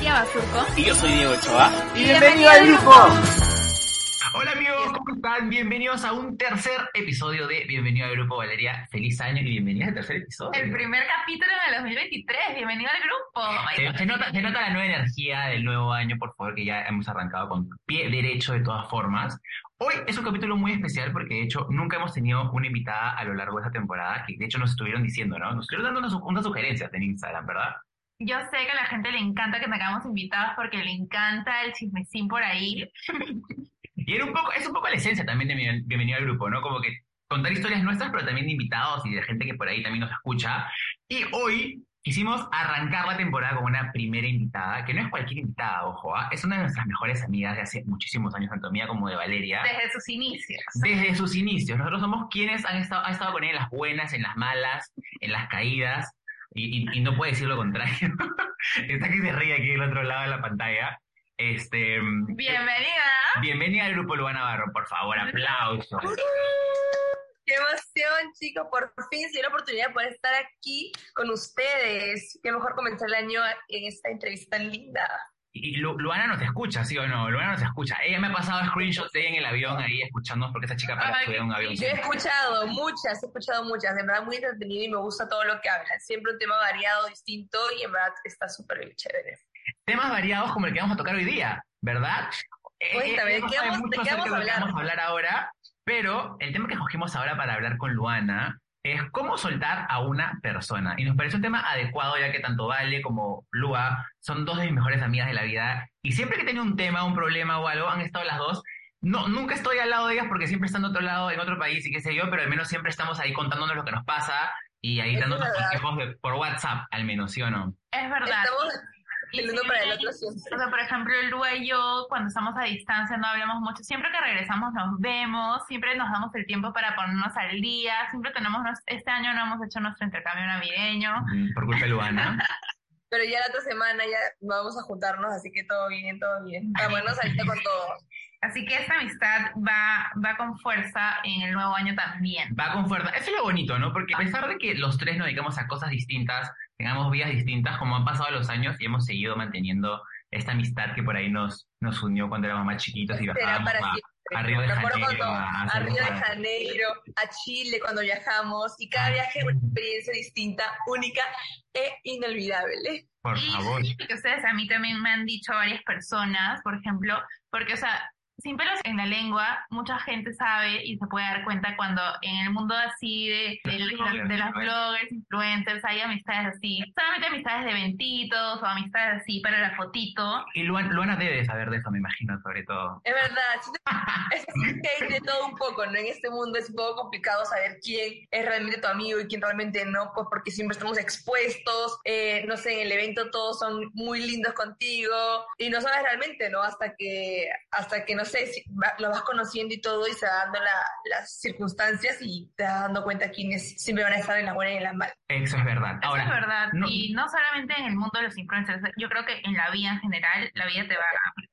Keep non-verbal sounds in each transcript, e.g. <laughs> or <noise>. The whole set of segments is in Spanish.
Valeria Basurco. Y yo soy Diego Ochoa. Y bienvenido al grupo. Hola amigos, ¿cómo están? Bienvenidos a un tercer episodio de Bienvenido al Grupo Valeria. Feliz año y bienvenidos al tercer episodio. El primer capítulo del 2023. Bienvenido al grupo. Se, se nota, se nota la nueva energía del nuevo año, por favor, que ya hemos arrancado con pie derecho de todas formas. Hoy es un capítulo muy especial porque de hecho nunca hemos tenido una invitada a lo largo de esta temporada, que de hecho nos estuvieron diciendo, ¿no? Nos estuvieron dando unas, unas sugerencias en Instagram, ¿verdad? Yo sé que a la gente le encanta que tengamos invitados porque le encanta el chismecín por ahí. <laughs> Y era un poco, es un poco la esencia también de Bien- Bienvenido al Grupo, ¿no? Como que contar historias nuestras, pero también de invitados y de gente que por ahí también nos escucha. Y hoy quisimos arrancar la temporada con una primera invitada, que no es cualquier invitada, ojo, ¿ah? es una de nuestras mejores amigas de hace muchísimos años, tanto mía como de Valeria. Desde sus inicios. Desde sus inicios. Nosotros somos quienes han estado, han estado con ella en las buenas, en las malas, en las caídas, y, y- y no puede decir lo contrario. <laughs> Está que se ríe aquí del otro lado de la pantalla. Este, Bienvenida. bienvenida al grupo Luana Navarro, por favor, aplausos. Qué emoción, chicos. Por fin se dio la oportunidad de poder estar aquí con ustedes. Qué mejor comenzar el año en esta entrevista tan linda. Y Lu- Luana nos escucha, ¿sí o no? Luana nos escucha. Ella me ha pasado screenshots de ella en el avión ahí escuchándonos porque esa chica para Ay, estudiar un avión. Yo he escuchado muchas, he escuchado muchas. De verdad, muy entretenido y me gusta todo lo que hablan. Siempre un tema variado, distinto y en verdad está súper bien chévere. Temas variados como el que vamos a tocar hoy día, ¿verdad? Eh, Cuéntame, ella no ¿de qué vamos- de qué vamos a hablar? vamos a hablar ahora, pero el tema que escogimos ahora para hablar con Luana es cómo soltar a una persona. Y nos parece un tema adecuado ya que tanto Vale como Lua son dos de mis mejores amigas de la vida y siempre que tengo un tema, un problema o algo, han estado las dos. No, nunca estoy al lado de ellas porque siempre están de otro lado, en otro país y qué sé yo, pero al menos siempre estamos ahí contándonos lo que nos pasa y ahí dándonos consejos de- por WhatsApp, al menos, ¿sí o no? Es verdad. Estamos el uno para el otro siempre. O sea, por ejemplo, Lua y yo, cuando estamos a distancia, no hablamos mucho. Siempre que regresamos nos vemos, siempre nos damos el tiempo para ponernos al día. Siempre tenemos, nos- este año no hemos hecho nuestro intercambio navideño. Mm, Por culpa de Luana. <laughs> Pero ya la otra semana ya vamos a juntarnos, así que todo bien, todo bien. Vámonos ahorita con todo. Así que esta amistad va, va con fuerza en el nuevo año también. Va con fuerza. Eso es lo bonito, ¿no? Porque a pesar de que los tres nos dedicamos a cosas distintas, tengamos vidas distintas, como han pasado los años y hemos seguido manteniendo esta amistad que por ahí nos, nos unió cuando éramos más chiquitos y bajábamos a, a Río de Janeiro. a Río de. Janeiro, a Chile cuando viajamos, y Ah, cada viaje es una experiencia distinta, única e inolvidable. Por Y favor. que ustedes a mí también me han dicho varias personas, por ejemplo, porque, o sea, sin pelos en la lengua, mucha gente sabe y se puede dar cuenta cuando en el mundo así de, de, las- de las bloggers, influencers, hay amistades así, solamente amistades de eventitos o amistades así para la fotito. Y Luana, Luana debe saber de eso, me imagino, sobre todo. Es verdad, es que hay de todo un poco, ¿no? En este mundo es un poco complicado saber quién es realmente tu amigo y quién realmente no, pues porque siempre estamos expuestos, eh, no sé, en el evento todos son muy lindos contigo y no sabes realmente, ¿no? Hasta que, hasta que no sé, si va- lo vas conociendo y todo y se va dando la- las circunstancias y te vas dando cuenta quiénes siempre van a estar en la buena y en la mala. Eso es verdad. Eso Ahora, es verdad. no- Y no solamente en el mundo de los influencers, yo creo que en la vida en general, la vida te va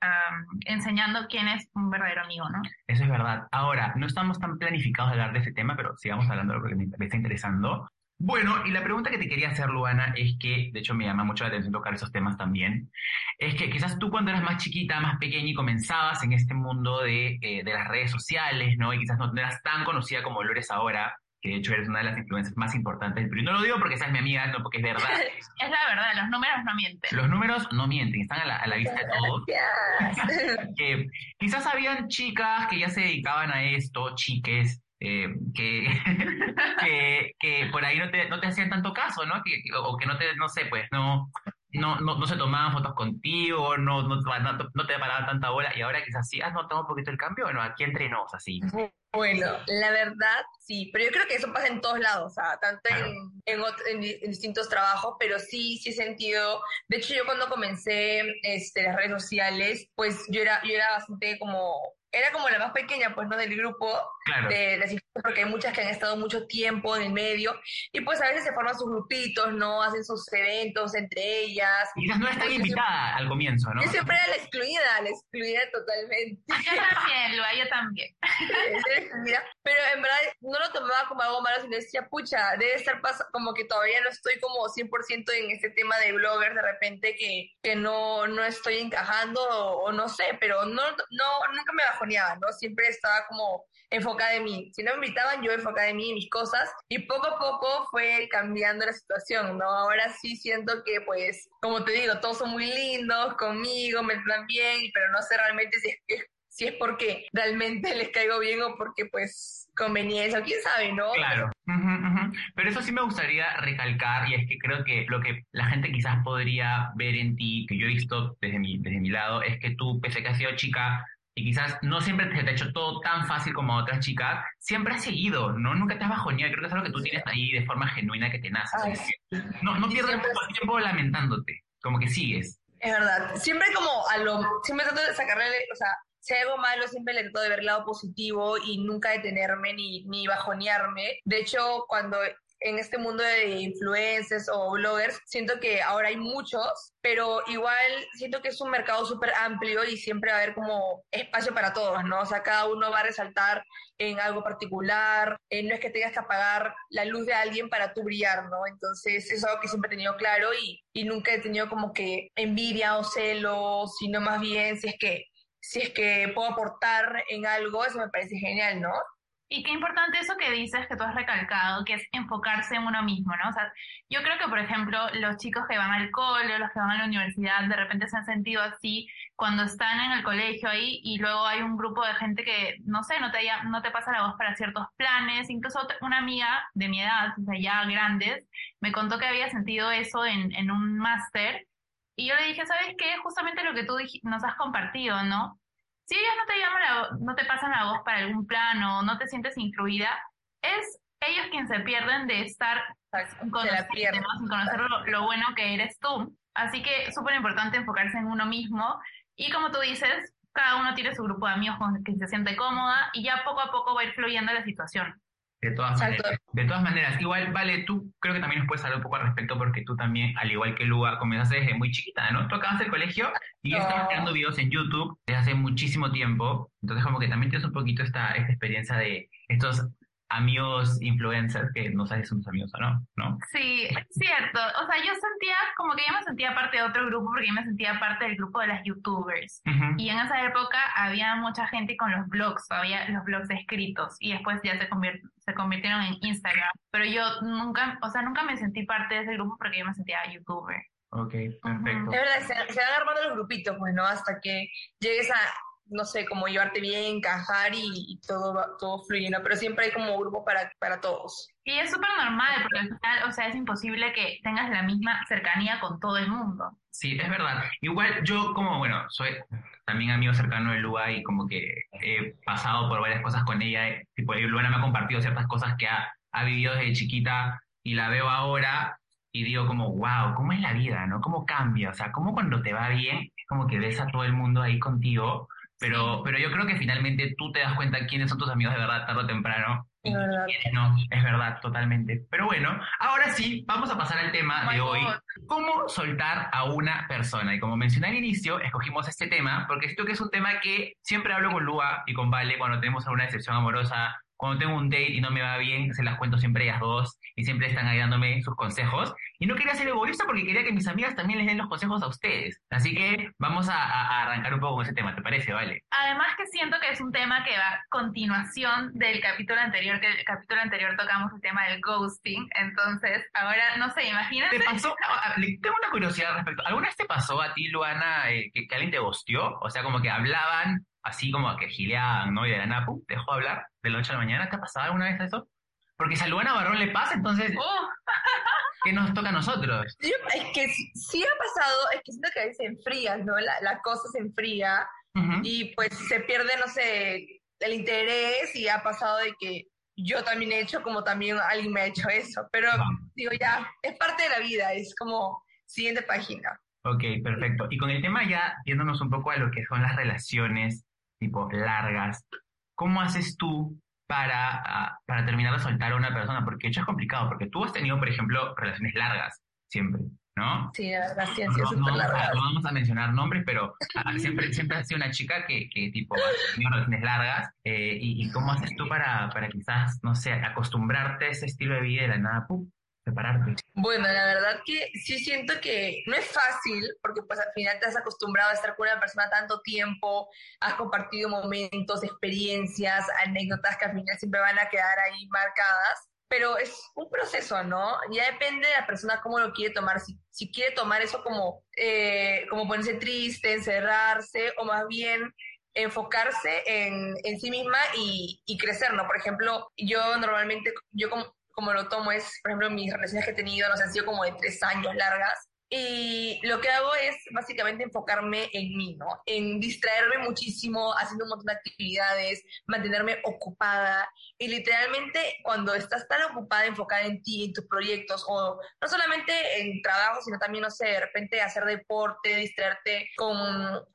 ah, enseñando quién es un verdadero amigo, ¿no? Eso es verdad. Ahora, no estamos tan planificados de hablar de ese tema, pero sigamos hablando de lo que me está interesando. Bueno, y la pregunta que te quería hacer, Luana, es que, de hecho me llama mucho la atención tocar esos temas también, es que quizás tú cuando eras más chiquita, más pequeña y comenzabas en este mundo de, eh, de las redes sociales, ¿no? Y quizás no eras tan conocida como lo eres ahora, que de hecho eres una de las influencias más importantes. Y no lo digo porque seas mi amiga, no porque es verdad. <laughs> Es la verdad, los números no mienten. Los números no mienten, están a la, a la vista de todos. <laughs> Que quizás habían chicas que ya se dedicaban a esto, chiques, eh, que, <laughs> que, que por ahí no te, no te hacían tanto caso, ¿no? Que, o que no te, no sé, pues, no, no, no, no se tomaban fotos contigo, no, no, no, no te paraban tanta bola, y ahora quizás sí has notado un poquito el cambio, ¿no? Aquí entre nos, así. Bueno, la verdad, sí, pero yo creo que eso pasa en todos lados, o sea, tanto en, en, distintos trabajos, pero sí, sí he sentido, de hecho yo cuando comencé este, las redes sociales, pues yo era, yo era bastante como era como la más pequeña, pues, ¿no? Del grupo de las porque hay muchas que han estado mucho tiempo en el medio y pues a veces se forman sus grupitos, ¿no? Hacen sus eventos entre ellas. Quizás no están invitada al comienzo, ¿no? Yo siempre era la excluida, la excluida totalmente. <laughs> Yo también, lo yo también. <laughs> Pero en verdad no lo tomaba como algo malo, sino decía, pucha, debe estar pasando, como que todavía no estoy como 100% en este tema de blogger, de repente que, que no, no estoy encajando o, no sé, pero no, no, nunca me bajoneaba, ¿no? Siempre estaba como enfocada en mí. Si no me invitaban, yo enfocada en mí y mis cosas. Y poco a poco fue cambiando la situación, ¿no? Ahora sí siento que, pues, como te digo, todos son muy lindos conmigo, me tratan bien, pero no sé realmente si es, si es porque realmente <laughs> les caigo bien o porque, pues, conveniencia, quién sabe, ¿no? Claro. Pero eso sí me gustaría recalcar, y es que creo que lo que la gente quizás podría ver en ti, que yo he visto desde mi, desde mi lado, es que tú, pese a que has sido chica, y quizás no siempre te ha hecho todo tan fácil como a otras chicas, siempre has seguido, ¿no? Nunca te has bajoneado. Creo que es algo que tú tienes ahí de forma genuina que te nace. no, no pierdes mucho tiempo lamentándote, como que sigues. Es verdad. Siempre como a lo... Siempre trato de sacarle, o sea, si hay algo malo, siempre le trato de ver el lado positivo y nunca detenerme ni, ni bajonearme. De hecho, cuando en este mundo de influencers o bloggers, siento que ahora hay muchos, pero igual siento que es un mercado súper amplio y siempre va a haber como espacio para todos, ¿no? O sea, cada uno va a resaltar en algo particular, eh, no es que tengas que apagar la luz de alguien para tú brillar, ¿no? Entonces, es algo que siempre he tenido claro y, y nunca he tenido como que envidia o celos, sino más bien si es que si es que puedo aportar en algo, eso me parece genial, ¿no? Y qué importante eso que dices, que tú has recalcado, que es enfocarse en uno mismo, ¿no? O sea, yo creo que, por ejemplo, los chicos que van al cole, los que van a la universidad, de repente se han sentido así cuando están en el colegio ahí y luego hay un grupo de gente que, no sé, no te, no te pasa la voz para ciertos planes. Incluso una amiga de mi edad, o sea, ya grandes, me contó que había sentido eso en, en un máster. Y yo le dije, ¿sabes qué? Justamente lo que tú nos has compartido, ¿no? Si ellos no te llaman no te pasan la voz para algún plan o no te sientes incluida, es ellos quienes se pierden de estar sin conocer, conocer lo, bueno que eres tú. Así que súper importante enfocarse en uno mismo y como tú dices, cada uno tiene su grupo de amigos con el que se siente cómoda y ya poco a poco va a ir fluyendo la situación. De todas maneras. De todas maneras, igual, vale, tú creo que también nos puedes hablar un poco al respecto porque tú también, al igual que Luga, comenzaste desde muy chiquita, ¿no? Tú acabas el colegio y ya estabas creando videos en YouTube desde hace muchísimo tiempo. Entonces, como que también tienes un poquito esta, esta experiencia de estos amigos influencers que no sabes si son tus amigos o no, ¿no? Sí, es cierto. O sea, yo sentía como que yo me sentía parte de otro grupo porque yo me sentía parte del grupo de las youtubers. Y en esa época había mucha gente con los blogs, había los blogs escritos y después ya se, se convirtieron en Instagram. Pero yo nunca, o sea, nunca me sentí parte de ese grupo porque yo me sentía youtuber. Ok, perfecto. Es verdad, se, se, van armando los grupitos, pues, ¿no? Hasta que llegues a, no sé, como llevarte bien, encajar y, todo, todo fluyendo, pero siempre hay como grupo para, para todos. Y es súper normal, porque al final, o sea, es imposible que tengas la misma cercanía con todo el mundo. Sí, es verdad. Igual yo como, bueno, soy también amigo cercano de Lua y como que he pasado por varias cosas con ella, tipo, Luana me ha compartido ciertas cosas que ha, ha vivido desde chiquita y la veo ahora y digo como, wow, ¿cómo es la vida, no? ¿Cómo cambia? O sea, ¿cómo cuando te va bien es como que ves a todo el mundo ahí contigo pero, pero yo creo que finalmente tú te das cuenta quiénes son tus amigos de verdad tarde o temprano. Y quiénes no, es verdad, totalmente. Pero bueno, ahora sí, vamos a pasar al tema de hoy. ¿Cómo soltar a una persona? Y como mencioné al inicio, escogimos este tema porque siento que es un tema que siempre hablo con Lua y con Vale cuando tenemos alguna decepción amorosa cuando tengo un date y no me va bien, se las cuento siempre ellas dos y siempre están ahí dándome sus consejos. Y no quería ser egoísta porque quería que mis amigas también les den los consejos a ustedes. Así que vamos a, arrancar un poco con ese tema, ¿te parece, Vale? Además que siento que es un tema que va a continuación del capítulo anterior, que el capítulo anterior tocamos el tema del ghosting. Entonces, ahora, no sé, imagínate. ¿Te pasó? Tengo una curiosidad al respecto. ¿Alguna vez te pasó a ti, Luana, eh, que, que alguien te ghostió? O sea, como que hablaban así como que gileaban, ¿no? Y de la Napu, dejó de hablar de la noche a la mañana. ¿Te ha pasado alguna vez eso? Porque si a Luana Barrón le pasa, entonces, oh. <laughs> ¿qué nos toca a nosotros? es que sí ha pasado, es que siento que a veces se enfría, ¿no? La, cosa se enfría y pues se pierde, no sé, el interés y ha pasado de que yo también he hecho como también alguien me ha hecho eso, pero digo ya, es parte de la vida, es como siguiente página. Ok, perfecto. Y con el tema ya, yéndonos un poco a lo que son las relaciones tipo largas, ¿cómo haces tú para, ah, para terminar de soltar a una persona? Porque hecho es complicado, porque tú has tenido, por ejemplo, relaciones largas, siempre. ¿no? Sí, verdad, sí, no, no, vamos a mencionar nombres, pero ah, siempre, siempre has sido una chica que, que tipo, tenido relaciones largas. Eh, y, cómo haces tú para, para quizás, no sé, acostumbrarte a ese estilo de vida y de la nada, ¡pum! Separarte? Bueno, la verdad que sí siento que no es fácil, porque pues al final te has acostumbrado a estar con una persona tanto tiempo, has compartido momentos, experiencias, anécdotas que al final siempre van a quedar ahí marcadas pero es un proceso, ¿no? Ya depende de la persona cómo lo quiere tomar, si, si quiere tomar eso como, eh, como ponerse triste, encerrarse, o más bien enfocarse en, en sí misma y, y, crecer, ¿no? Por ejemplo, yo normalmente, yo como, como lo tomo es, por ejemplo, mis relaciones que he tenido, no sé, han sido como de tres años largas, y lo que hago es básicamente enfocarme en mí, ¿no? En distraerme muchísimo, haciendo un montón de actividades, mantenerme ocupada. Y literalmente cuando estás tan ocupada, enfocada en ti, en tus proyectos, o no solamente en trabajo, sino también, no sé, de repente hacer deporte, distraerte con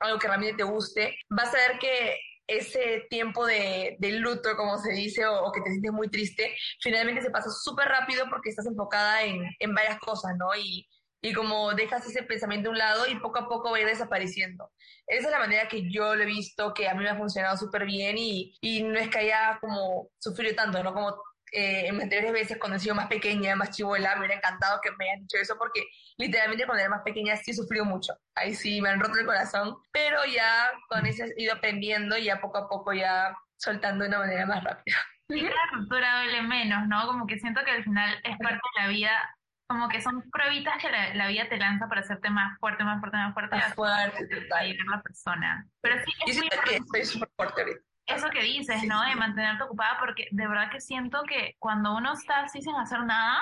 algo que realmente te guste, vas a ver que ese tiempo de, luto, como se dice, o, que te sientes muy triste, finalmente se pasa súper rápido porque estás enfocada en, en varias cosas, ¿no? Y y como dejas ese pensamiento a un lado y poco a poco va a ir desapareciendo. Esa es la manera que yo lo he visto, que a mí me ha funcionado súper bien y, y, no es que haya como sufrido tanto, ¿no? Como eh, en anteriores veces cuando he sido más pequeña, más chivola, me hubiera encantado que me hayan dicho eso porque literalmente cuando era más pequeña sí he sufrido mucho. Ahí sí me han roto el corazón, pero ya con eso he ido aprendiendo y ya poco a poco ya soltando de una manera más rápida. Y la ruptura duele menos, ¿no? Como que siento que al final es parte de la vida como que son pruebitas que la, vida te lanza para hacerte más fuerte, más fuerte, más fuerte. Más fuerte, la persona. Pero sí, es Yo que estoy súper fuerte ahorita. Eso que dices, ¿no? De mantenerte ocupada, porque de verdad que siento que cuando uno está así sin hacer nada,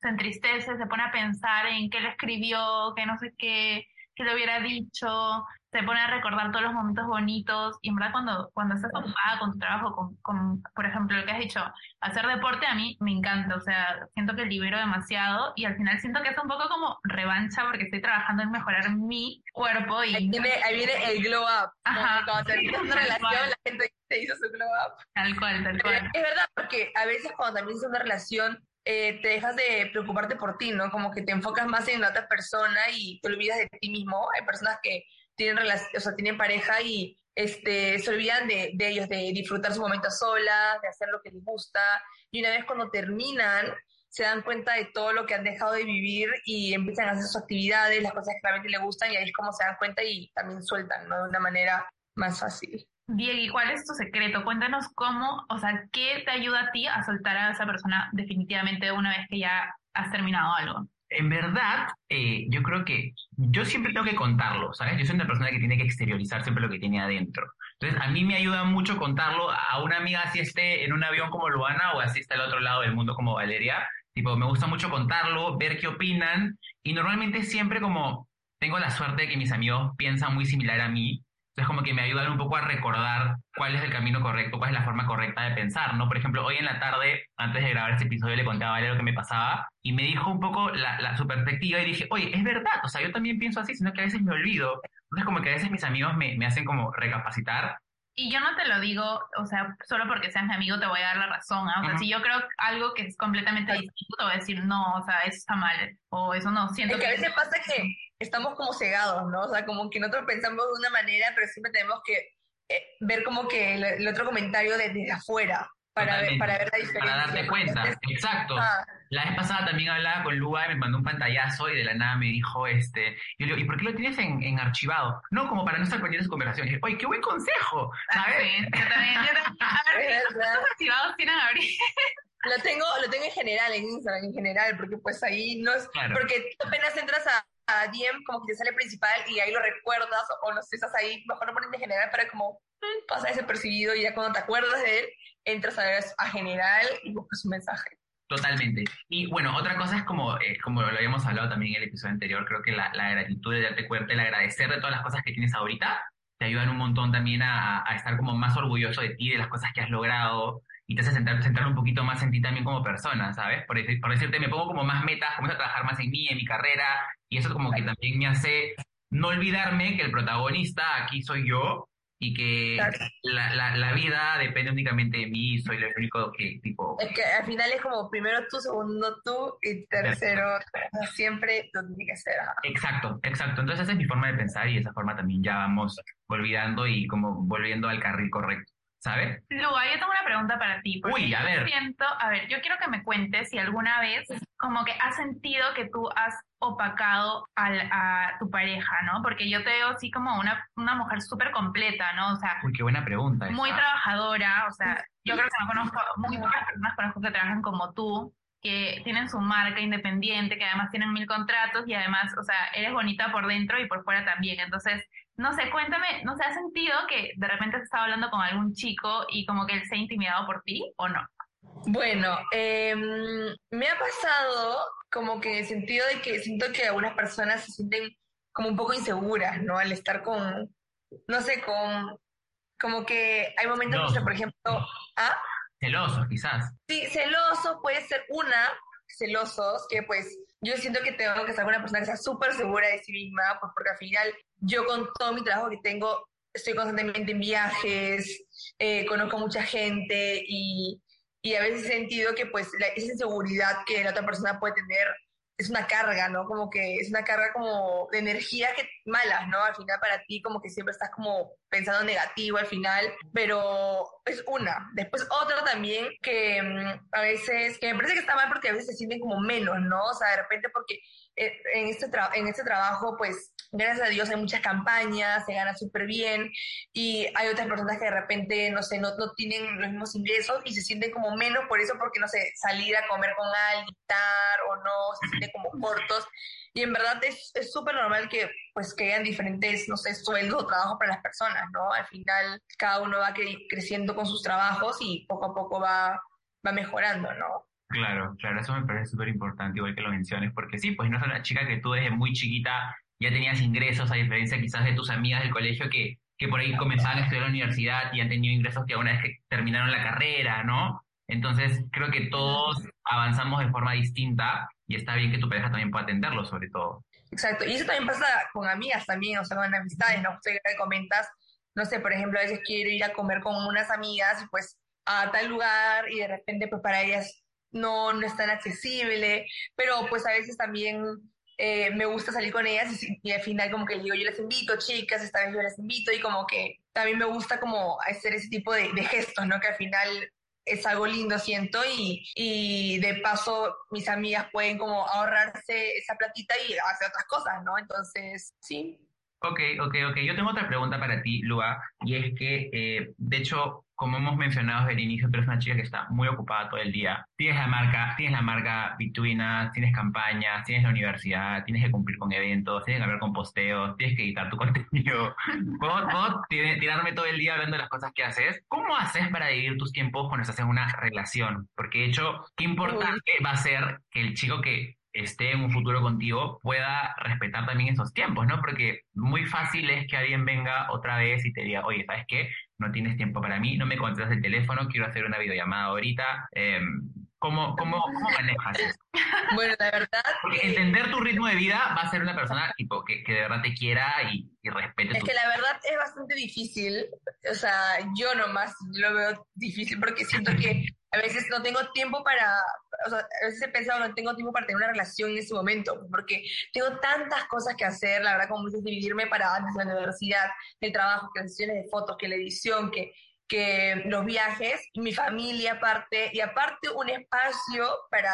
se entristece, se pone a pensar en qué le escribió, qué no sé qué, qué le hubiera dicho, se pone a recordar todos los momentos bonitos y en verdad cuando, cuando estás ocupada con tu trabajo, con, con, por ejemplo, lo que has dicho, hacer deporte a mí me encanta, o sea, siento que libero demasiado y al final siento que es un poco como revancha porque estoy trabajando en mejorar mi cuerpo y... Ahí viene, ahí viene el glow up. Ajá. Cuando terminas una relación, la gente te hizo su glow up. Tal cual, tal cual. Es verdad, porque a veces cuando también es una relación eh, te dejas de preocuparte por ti, ¿no? Como que te enfocas más en la otra persona y te olvidas de ti mismo. Hay personas que tienen, o sea, tienen pareja y este, se olvidan de, ellos, de disfrutar su momento solas, de hacer lo que les gusta. Y una vez cuando terminan, se dan cuenta de todo lo que han dejado de vivir y empiezan a hacer sus actividades, las cosas que realmente les gustan, y ahí es como se dan cuenta y también sueltan, ¿no? De una manera más fácil. Diego, ¿y cuál es tu secreto? Cuéntanos cómo, o sea, qué te ayuda a ti a soltar a esa persona definitivamente una vez que ya has terminado algo en verdad, eh, yo creo que yo siempre tengo que contarlo, ¿sabes? Yo soy una persona que tiene que exteriorizar siempre lo que tiene adentro. Entonces, a mí me ayuda mucho contarlo a una amiga así esté en un avión como Luana o así está al otro lado del mundo como Valeria. Tipo, me gusta mucho contarlo, ver qué opinan y normalmente siempre como tengo la suerte de que mis amigos piensan muy similar a mí, entonces como que me ayudan un poco a recordar cuál es el camino correcto, cuál es la forma correcta de pensar, ¿no? Por ejemplo, hoy en la tarde, antes de grabar este episodio, le contaba a Valeria lo que me pasaba y me dijo un poco la, la, su perspectiva y dije, oye, es verdad, o sea, yo también pienso así, sino que a veces me olvido. Entonces como que a veces mis amigos me, me hacen como recapacitar y yo no te lo digo, o sea, solo porque seas mi amigo te voy a dar la razón. ¿ah? O sea, si yo creo algo que es completamente distinto, te voy a decir, no, o sea, eso está mal, o eso no, siento es que... a veces pasa que estamos como cegados, ¿no? O sea, como que nosotros pensamos de una manera, pero siempre tenemos que eh, ver como que el, otro comentario desde afuera para ver, para ver la diferencia. Para darte cuenta, exacto. Ah. La vez pasada también hablaba con Luga y me mandó un pantallazo y de la nada me dijo, este, yo le digo, ¿y por qué lo tienes en, en archivado? No, como para no estar perdiendo su conversación. Y dije, oye, qué buen consejo, ah, ¿sabes? Sí, yo también, yo también. <laughs> A ver, ¿cuántos archivados tienen abrir? Lo tengo, lo tengo en general, en Instagram, en general, porque pues ahí no es, porque apenas entras a, a DM, como que te sale principal y ahí lo recuerdas, o sé, estás ahí, mejor lo pones en general para como mm, pasa ese percibido y ya cuando te acuerdas de él, entras a, ver a general y buscas un mensaje. Totalmente. Y bueno, otra cosa es como, eh, como lo habíamos hablado también en el episodio anterior, creo que la, la gratitud de darte cuenta, el agradecer de todas las cosas que tienes ahorita, te ayudan un montón también a, a, estar como más orgulloso de ti, de las cosas que has logrado, y te hace centrar, centrar un poquito más en ti también como persona, ¿sabes? Por, por decirte, me pongo como más metas, comienzo a trabajar más en mí, en mi carrera, y eso como que también me hace no olvidarme que el protagonista aquí soy yo y que la, la, la, vida depende únicamente de mí, soy el único que tipo... Es que al final es como primero tú, segundo tú y tercero, siempre tú tienes que ser. Exacto, exacto. Entonces esa es mi forma de pensar y esa forma también ya vamos olvidando y como volviendo al carril correcto. ¿Sabes? Luga, yo tengo una pregunta para ti. Uy, a ver. Siento, a ver, yo quiero que me cuentes si alguna vez como que has sentido que tú has opacado al, a tu pareja, ¿no? Porque yo te veo así como una, una mujer súper completa, ¿no? O sea... Uy, qué buena pregunta. Muy trabajadora, o sea, yo creo que no conozco, muy pocas personas conozco que trabajan como tú, que tienen su marca independiente, que además tienen mil contratos y además, o sea, eres bonita por dentro y por fuera también. Entonces, no sé, cuéntame, ¿no se ha sentido que de repente has estado hablando con algún chico y como que él se ha intimidado por ti o no? Bueno, eh, me ha pasado como que en el sentido de que siento que algunas personas se sienten como un poco inseguras, ¿no? Al estar con, no sé, con, como que hay momentos que, por ejemplo, ¿ah? Celosos, quizás. Sí, celosos puede ser una, celosos, que pues yo siento que tengo que ser una persona que sea súper segura de sí misma, pues porque al final yo con todo mi trabajo que tengo, estoy constantemente en viajes, eh, conozco mucha gente y, y, a veces he sentido que pues la, esa inseguridad que la otra persona puede tener es una carga, ¿no? Como que es una carga como de energía que malas, ¿no? Al final para ti como que siempre estás como pensando negativo al final, pero es una. Después otra también que mm, a veces, que me parece que está mal porque a veces se sienten como menos, ¿no? O sea, de repente porque eh, en este, en este trabajo pues gracias a Dios hay muchas campañas, se gana súper bien y hay otras personas que de repente, no sé, no, no tienen los mismos ingresos y se sienten como menos por eso, porque, no sé, salir a comer con alguien, o no, se sienten como cortos. Y en verdad es súper normal que pues que hayan diferentes, no sé, sueldos o trabajos para las personas, ¿no? Al final cada uno va creciendo con sus trabajos y poco a poco va, va mejorando, ¿no? Claro, claro, eso me parece súper importante, igual que lo menciones, porque sí, pues no es una chica que tú desde muy chiquita ya tenías ingresos, a diferencia quizás de tus amigas del colegio que, que por ahí comenzaban a estudiar en la universidad y han tenido ingresos que una vez que terminaron la carrera, ¿no? Entonces, creo que todos avanzamos de forma distinta y está bien que tu pareja también pueda atenderlo, sobre todo. Exacto, y eso también pasa con amigas también, o sea, con amistades, ¿no? Usted comentas, no sé, por ejemplo, a veces quiero ir a comer con unas amigas, pues a tal lugar y de repente pues para ellas no, no es tan accesible, pero pues a veces también eh, me gusta salir con ellas y, al final como que digo, yo les invito, chicas, esta vez yo les invito y como que también me gusta como hacer ese tipo de, gestos, ¿no? Que al final es algo lindo, siento, y, y, de paso mis amigas pueden como ahorrarse esa platita y hacer otras cosas, ¿no? Entonces, sí. Ok, ok, ok. Yo tengo otra pregunta para ti, Lua, y es que, eh, de hecho, como hemos mencionado desde el inicio, tú eres una chica que está muy ocupada todo el día. Tienes la marca, tienes la marca Bituina, tienes campañas, tienes la universidad, tienes que cumplir con eventos, tienes que hablar con posteos, tienes que editar tu <laughs> contenido. ¿Puedo, tirarme todo el día hablando de las cosas que haces? ¿Cómo haces para dividir tus tiempos cuando estás en una relación? Porque de hecho, qué importante va a ser que el chico que esté en un futuro contigo pueda respetar también esos tiempos, ¿no? Porque muy fácil es que alguien venga otra vez y te diga, oye, ¿sabes qué? No tienes tiempo para mí, no me contestas el teléfono, quiero hacer una videollamada ahorita. Eh, ¿Cómo, cómo, cómo manejas eso? <laughs> Bueno, la verdad. Porque entender tu ritmo de vida va a ser una persona tipo que, que de verdad te quiera y, y respete. Es que la verdad es bastante difícil. O sea, yo nomás lo veo difícil porque siento que <laughs> a veces no tengo tiempo para. O sea, a veces he pensado no tengo tiempo para tener una relación en ese momento porque tengo tantas cosas que hacer. La verdad, como dices, dividirme para antes la universidad, el trabajo, que las sesiones de fotos, que la edición, que que los viajes, mi familia aparte, y aparte un espacio para,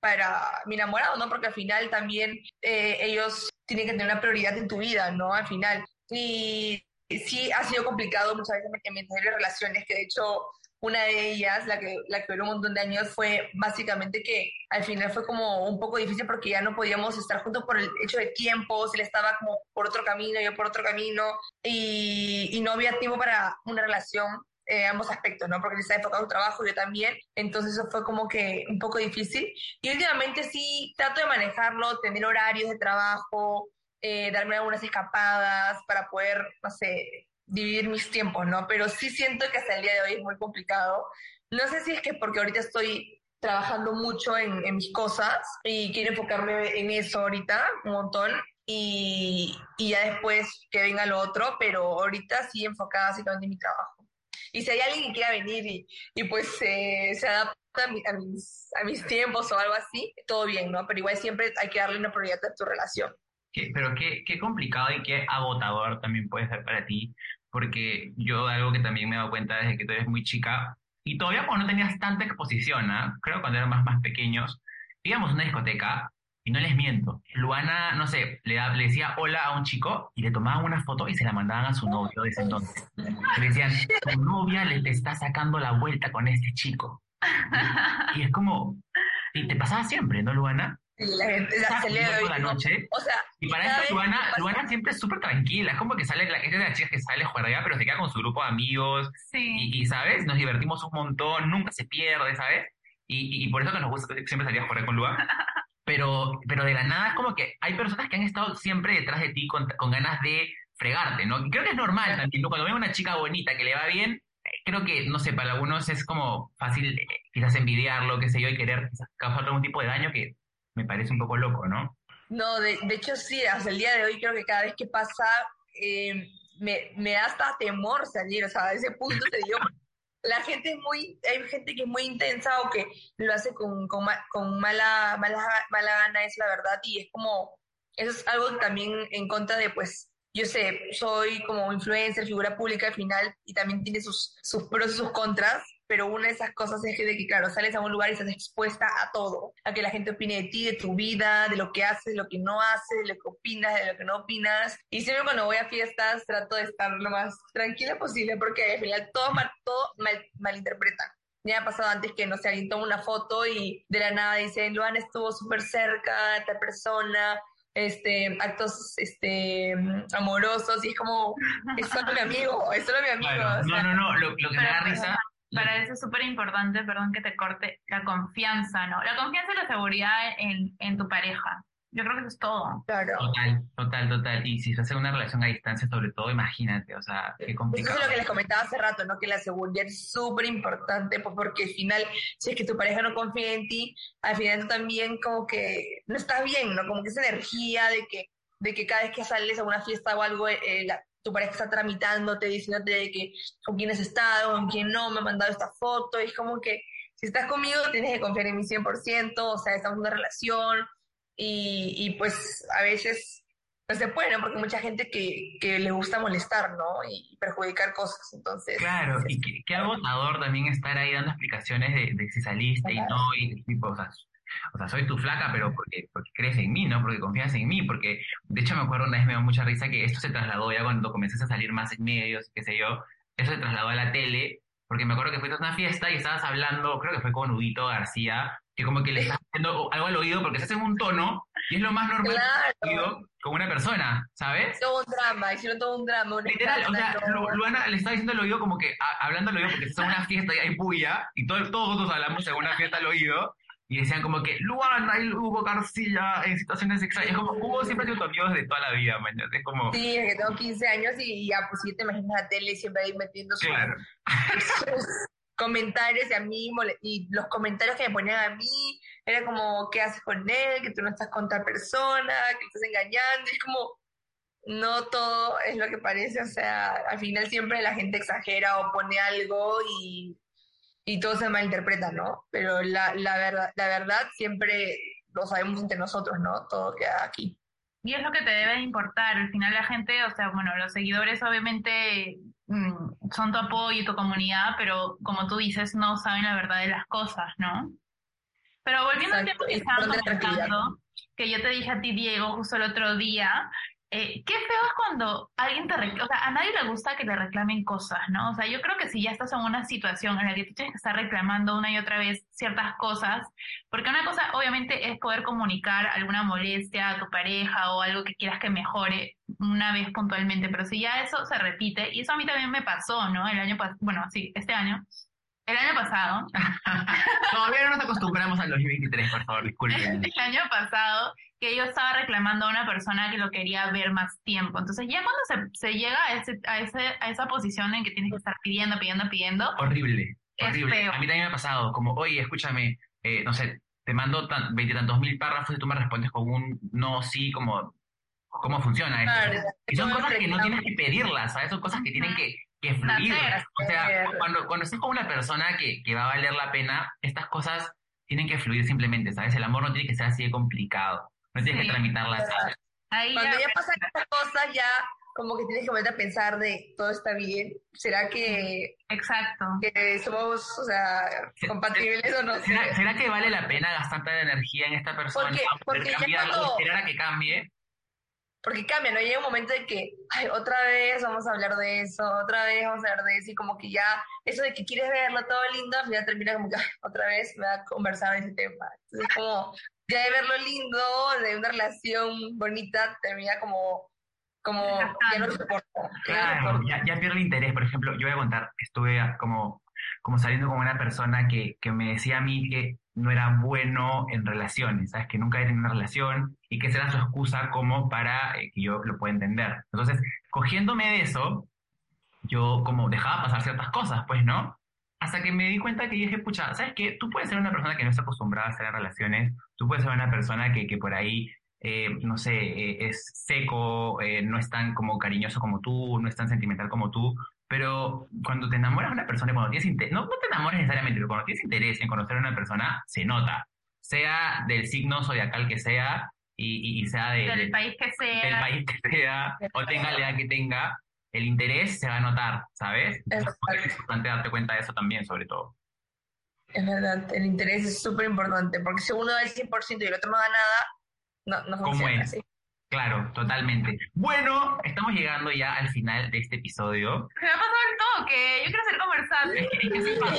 para mi enamorado, ¿no? Porque al final también eh, ellos tienen que tener una prioridad en tu vida, ¿no? Al final. Y sí ha sido complicado muchas veces mantener relaciones, que de hecho una de ellas, la que, la que duró un montón de años, fue básicamente que al final fue como un poco difícil porque ya no podíamos estar juntos por el hecho de tiempo, él estaba como por otro camino, yo por otro camino, y, no había tiempo para una relación eh, ambos aspectos, ¿no? Porque él está enfocado en trabajo, yo también, entonces eso fue como que un poco difícil. Y últimamente sí trato de manejarlo, tener horarios de trabajo, eh, darme algunas escapadas para poder, no sé, dividir mis tiempos, ¿no? Pero sí siento que hasta el día de hoy es muy complicado. No sé si es que porque ahorita estoy trabajando mucho en, en mis cosas y quiero enfocarme en eso ahorita un montón y, y, ya después que venga lo otro, pero ahorita sí enfocada básicamente en mi trabajo. Y si hay alguien que quiera venir y, y pues eh, se adapta a, mi, a, mis, a mis tiempos o algo así, todo bien, ¿no? Pero igual siempre hay que darle una prioridad a tu relación. ¿Qué, pero qué, qué complicado y qué agotador también puede ser para ti, porque yo algo que también me he dado cuenta desde que tú eres muy chica, y todavía cuando no tenías tanta exposición, ¿eh? creo cuando éramos más, más pequeños, íbamos a una discoteca y no les miento, Luana, no sé, le, le, decía hola a un chico y le tomaban una foto y se la mandaban a su novio de ese entonces. Le decían, tu novia le te está sacando la vuelta con este chico. Y es como, y te pasaba siempre, ¿no, Luana? La la, la noche. O sea, y para eso Luana, Luana siempre es súper tranquila. Es como que sale, la, es de las chicas que sale a jugar allá, pero se queda con su grupo de amigos. Sí. Y, y, ¿sabes? Nos divertimos un montón, nunca se pierde, ¿sabes? Y, y, y por eso que nos gusta siempre salir a jugar con Luana. Pero, pero de la nada es como que hay personas que han estado siempre detrás de ti con, con ganas de fregarte, ¿no? Creo que es normal también, ¿no? Cuando ven una chica bonita que le va bien, creo que, no sé, para algunos es como fácil eh, quizás envidiarlo, qué sé yo, y querer quizás causar algún tipo de daño que me parece un poco loco, ¿no? No, de, de hecho sí, hasta el día de hoy creo que cada vez que pasa eh, me, me da hasta temor salir, o sea, a ese punto te digo, <laughs> la gente es muy, hay gente que es muy intensa o que lo hace con, con, con mala, mala, mala gana, es la verdad, y es como, eso es algo también en contra de, pues, yo sé, soy como influencer, figura pública al final, y también tiene sus, sus pros y sus contras, pero una de esas cosas es de que, claro, sales a un lugar y estás expuesta a todo, a que la gente opine de ti, de tu vida, de lo que haces, de lo que no haces, de lo que opinas, de lo que no opinas. Y siempre cuando voy a fiestas trato de estar lo más tranquila posible porque al final todo, mal, todo mal, malinterpretan. Me ha pasado antes que, no sé, alguien toma una foto y de la nada dicen, Luan estuvo súper cerca de esta persona, este, actos este, amorosos, y es como, es solo mi amigo, es solo mi amigo. Claro. o sea, no, no, no, lo, lo que me da risa para eso es súper importante, perdón que te corte, la confianza, ¿no? La confianza y la seguridad en, en tu pareja. Yo creo que eso es todo. Claro. Total, total, total. Y si se hace una relación a distancia, sobre todo, imagínate, o sea, qué complicado. Eso es lo que les comentaba hace rato, ¿no? Que la seguridad es súper importante, pues porque al final, si es que tu pareja no confía en ti, al final tú también como que no estás bien, ¿no? Como que esa energía de que, de que cada vez que sales a una fiesta o algo, eh, la, tu pareja está tramitándote, diciéndote de que con quién has estado, con quién no, me ha mandado esta foto, y es como que si estás conmigo tienes que confiar en mí 100%, o sea, estamos en una relación, y, y pues a veces no se puede, ¿no? Porque hay mucha gente que, que le gusta molestar, ¿no? Y perjudicar cosas, entonces... Claro, y qué, qué agotador también estar ahí dando explicaciones de, de si saliste y no, y o sea, o sea, soy tu flaca, pero porque, porque crees en mí, ¿no? Porque confías en mí, porque de hecho me acuerdo una vez me dio mucha risa que esto se trasladó ya cuando comenzaste a salir más en medios, qué sé yo, eso se trasladó a la tele, porque me acuerdo que fuiste a una fiesta y estabas hablando, creo que fue con Udito García, que como que le estás haciendo algo al oído porque se hace un tono y es lo más normal claro. con una persona, ¿sabes? Todo un drama, hicieron todo un drama. Literal, o sea, Lu, Luana le estaba diciendo al oído como que, a, hablando al oído porque en una fiesta y hay puya, y todo, todos nosotros hablamos en una fiesta al oído, y decían como que Luana y Hugo García en situaciones extrañas. Como Hugo siempre ha sido tu amigo desde toda la vida, man. Es como... Sí, es que tengo 15 años y ya, pues sí te imaginas la tele siempre ahí metiendo sus, Claro. sus comentarios y a mí, y los comentarios que me ponían a mí, era como, ¿qué haces con él? Que tú no estás con tal persona, que estás engañando. Y es como, no todo es lo que parece, o sea, al final siempre la gente exagera o pone algo y, y todo se malinterpreta, ¿no? Pero la, la verdad, la verdad siempre lo sabemos entre nosotros, ¿no? Todo queda aquí. Y es lo que te debe de importar. Al final la gente, o sea, bueno, los seguidores obviamente mm, son tu apoyo y tu comunidad, pero como tú dices, no saben la verdad de las cosas, ¿no? Pero volviendo al tema que es estábamos importante la tranquilidad. comentando, que yo te dije a ti, Diego, justo el otro día, eh, qué feo es cuando alguien te reclama, o sea, a nadie le gusta que le reclamen cosas, ¿no? O sea, yo creo que si ya estás en una situación en la que tú tienes que estar reclamando una y otra vez ciertas cosas, porque una cosa obviamente es poder comunicar alguna molestia a tu pareja o algo que quieras que mejore una vez puntualmente, pero si ya eso se repite, y eso a mí también me pasó, ¿no? El año pasado, bueno, sí, este año, el año pasado, <laughs> Todavía no nos acostumbramos al 2023, por favor, disculpen. <laughs> el año pasado que yo estaba reclamando a una persona que lo quería ver más tiempo. Entonces ya cuando se, se llega a, ese, a, ese, a esa posición en que tienes que estar pidiendo, pidiendo, pidiendo. Horrible, horrible. feo. A mí también me ha pasado, como, oye, escúchame, eh, no sé, te mando tan, veintitantos mil párrafos y tú me respondes con un no, sí, como, ¿cómo funciona esto? Claro, Y son cosas que no tienes que pedirlas, ¿sabes? Son cosas que tienen que, que fluir. O sea, cuando, cuando estés con una persona que, que va a valer la pena, estas cosas tienen que fluir simplemente, ¿sabes? El amor no tiene que ser así de complicado. No tienes Sí. que tramitarlas. Ahí Cuando ya, ya pasan estas cosas, ya como que tienes que volver a pensar de todo está bien. ¿Será que, exacto. que somos, o sea, compatibles o no? ¿Será, será que vale la pena gastar tanta energía en esta persona? Porque- porque ya cambiarlo, cuando- esperar a que cambie. Porque cambia, ¿no? Llega un momento de que, ay, otra vez vamos a hablar de eso, otra vez vamos a hablar de eso, y como que ya, eso de que quieres verlo todo lindo, al final termina como que, ay, otra vez me va a conversar de ese tema. Entonces, como, ya de verlo lindo, de una relación bonita, termina como, como, ya no soporta. Claro, ya, ya pierde el interés. Por ejemplo, yo voy a contar, estuve como, como saliendo con una persona que, que me decía a mí que no era bueno en relaciones, ¿sabes? Que nunca había tenido una relación y que esa era su excusa como para eh, que yo lo pueda entender. Entonces, cogiéndome de eso, yo como dejaba pasar ciertas cosas, pues, ¿no? Hasta que me di cuenta que dije, pucha, ¿sabes qué? Tú puedes ser una persona que no está acostumbrada a en relaciones, tú puedes ser una persona que, que por ahí eh, no sé, eh, es seco, eh, no es tan como cariñoso como tú, no es tan sentimental como tú, pero cuando te enamoras de una persona, cuando tienes interés, no, no te enamoras necesariamente, pero cuando tienes interés en conocer a una persona, se nota, sea del signo zodiacal que sea y, y- sea de- Del de- país que sea. del país que sea o tenga la edad que tenga, el interés se va a notar, ¿sabes? Entonces, es importante darte cuenta de eso también, sobre todo. Es verdad, el interés es súper importante, porque si uno da el 100% y el otro no da nada, no, no ¿Cómo funciona es? así. Claro, totalmente. Bueno, estamos llegando ya al final de este episodio. Se me ha pasado el toque. Yo quiero ser conversante. Es que, es que así pasa,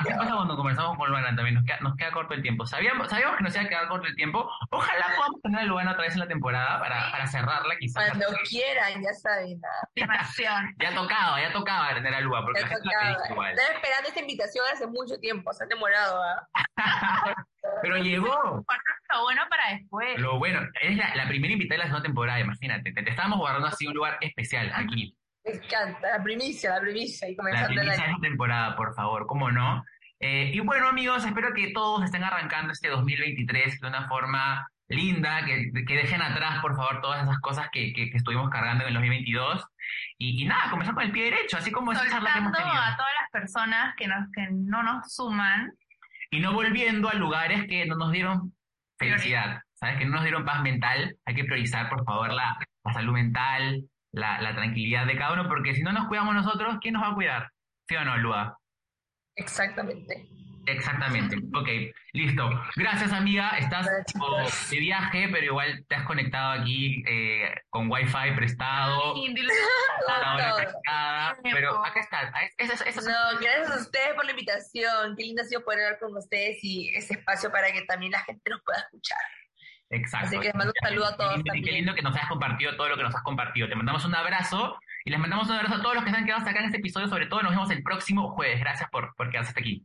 así pasa cuando conversamos con Luana también, nos queda, nos queda corto el tiempo. Sabíamos, sabíamos que nos iba a quedar corto el tiempo. Ojalá podamos tener a Luana otra vez en la temporada para, para cerrarla quizás. Cuando quieran, ya saben. <laughs> Ya tocaba, ya tocaba tener a Lua, porque Ya la gente la igual. Estaba esperando esta invitación hace mucho tiempo, se han demorado. ¿ah? <laughs> Pero llegó. Lo bueno para después. Lo bueno, es la, la primera invitada de la segunda temporada, imagínate. Te, te estábamos guardando así un lugar especial aquí. Me encanta, la primicia, la primicia, y La primicia de esta temporada, por favor, ¿cómo no? Eh, y bueno, amigos, espero que todos estén arrancando este 2023 de una forma linda, que, que dejen atrás, por favor, todas esas cosas que, que, que estuvimos cargando en el 2022. Y, y nada, comenzar con el pie derecho, así como esa charla que hemos tenido. a todas las personas que, nos, que no nos suman. Y no volviendo a lugares que no nos dieron felicidad, ¿sabes? Que no nos dieron paz mental. Hay que priorizar, por favor, la, salud mental, la, la tranquilidad de cada uno, porque si no nos cuidamos nosotros, ¿quién nos va a cuidar? ¿Sí o no, Lua? Exactamente. Exactamente. Ok, listo. Gracias, amiga. Estás Gracias. de viaje, pero igual te has conectado aquí eh, con Wi-Fi prestado, <laughs> hora pero acá está. Es- es- es- es- No, gracias a ustedes por la invitación. Qué lindo ha sido poder hablar con ustedes y ese espacio para que también la gente nos pueda escuchar. Exacto. Así que les mando un saludo a todos Qué lindo, y qué también. lindo que nos hayas compartido todo lo que nos has compartido. Te mandamos un abrazo y les mandamos un abrazo a todos los que se han quedado hasta acá en este episodio. Sobre todo, nos vemos el próximo jueves. Gracias por, por quedarse hasta aquí.